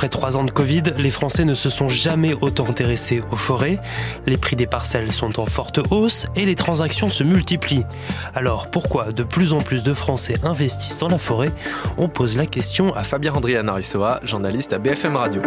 Après trois ans de Covid, les Français ne se sont jamais autant intéressés aux forêts. Les prix des parcelles sont en forte hausse et les transactions se multiplient. Alors pourquoi de plus en plus de Français investissent dans la forêt? On pose la question à Fabien Andrian Arissoa, journaliste à BFM Radio.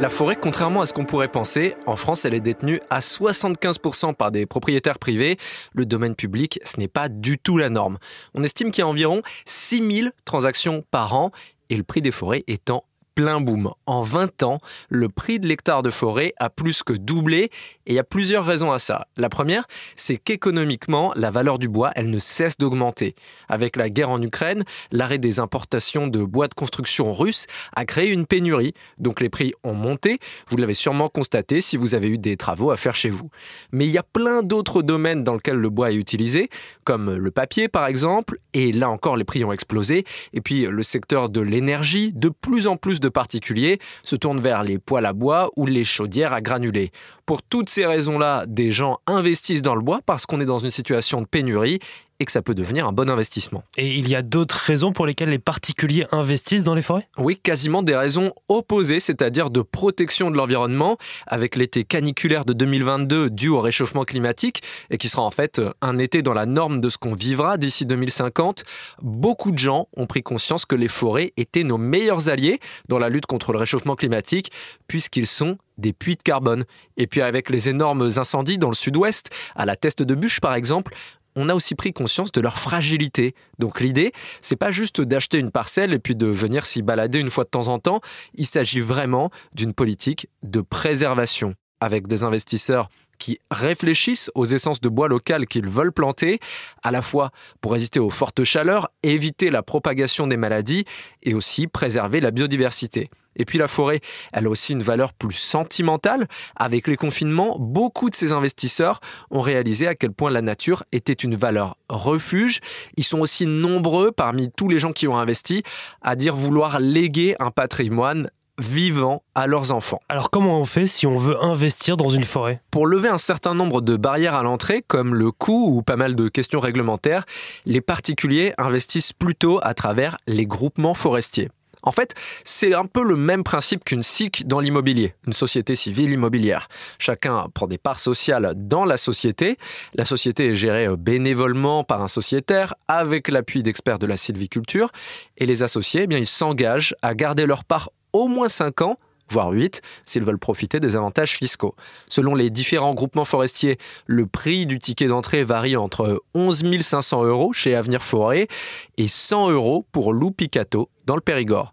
La forêt, contrairement à ce qu'on pourrait penser, en France, elle est détenue à 75% par des propriétaires privés. Le domaine public, ce n'est pas du tout la norme. On estime qu'il y a environ 6000 transactions par an et le prix des forêts étant plein boom. En 20 ans, le prix de l'hectare de forêt a plus que doublé et il y a plusieurs raisons à ça. La première, c'est qu'économiquement, la valeur du bois, elle ne cesse d'augmenter. Avec la guerre en Ukraine, l'arrêt des importations de bois de construction russe a créé une pénurie, donc les prix ont monté. Vous l'avez sûrement constaté si vous avez eu des travaux à faire chez vous. Mais il y a plein d'autres domaines dans lesquels le bois est utilisé, comme le papier par exemple, et là encore les prix ont explosé. Et puis le secteur de l'énergie, de plus en plus de particuliers se tournent vers les poêles à bois ou les chaudières à granulés. Pour toutes ces raisons-là, des gens investissent dans le bois parce qu'on est dans une situation de pénurie et que ça peut devenir un bon investissement. Et il y a d'autres raisons pour lesquelles les particuliers investissent dans les forêts? Oui, quasiment des raisons opposées, c'est-à-dire de protection de l'environnement, avec l'été caniculaire de 2022 dû au réchauffement climatique, et qui sera en fait un été dans la norme de ce qu'on vivra d'ici 2050. Beaucoup de gens ont pris conscience que les forêts étaient nos meilleurs alliés dans la lutte contre le réchauffement climatique, puisqu'ils sont des puits de carbone. Et puis avec les énormes incendies dans le sud-ouest, à la Teste de Bûche par exemple, on a aussi pris conscience de leur fragilité. Donc l'idée, c'est pas juste d'acheter une parcelle et puis de venir s'y balader une fois de temps en temps, il s'agit vraiment d'une politique de préservation avec des investisseurs qui réfléchissent aux essences de bois locales qu'ils veulent planter, à la fois pour résister aux fortes chaleurs, éviter la propagation des maladies et aussi préserver la biodiversité. Et puis la forêt, elle a aussi une valeur plus sentimentale. Avec les confinements, beaucoup de ces investisseurs ont réalisé à quel point la nature était une valeur refuge. Ils sont aussi nombreux parmi tous les gens qui ont investi à dire vouloir léguer un patrimoine vivant à leurs enfants. Alors comment on fait si on veut investir dans une forêt? Pour lever un certain nombre de barrières à l'entrée, comme le coût ou pas mal de questions réglementaires, les particuliers investissent plutôt à travers les groupements forestiers. En fait, c'est un peu le même principe qu'une SIC dans l'immobilier, une société civile immobilière. Chacun prend des parts sociales dans la société. La société est gérée bénévolement par un sociétaire avec l'appui d'experts de la sylviculture. Et les associés, eh bien, ils s'engagent à garder leur part au moins 5 ans voire 8, s'ils veulent profiter des avantages fiscaux. Selon les différents groupements forestiers, le prix du ticket d'entrée varie entre 11 500 euros chez Avenir Forêt et 100 euros pour Lou Picato dans le Périgord.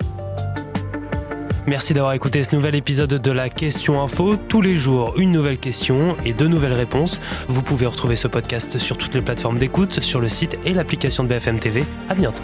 Merci d'avoir écouté ce nouvel épisode de la Question Info. Tous les jours, une nouvelle question et deux nouvelles réponses. Vous pouvez retrouver ce podcast sur toutes les plateformes d'écoute, sur le site et l'application de BFM TV. À bientôt.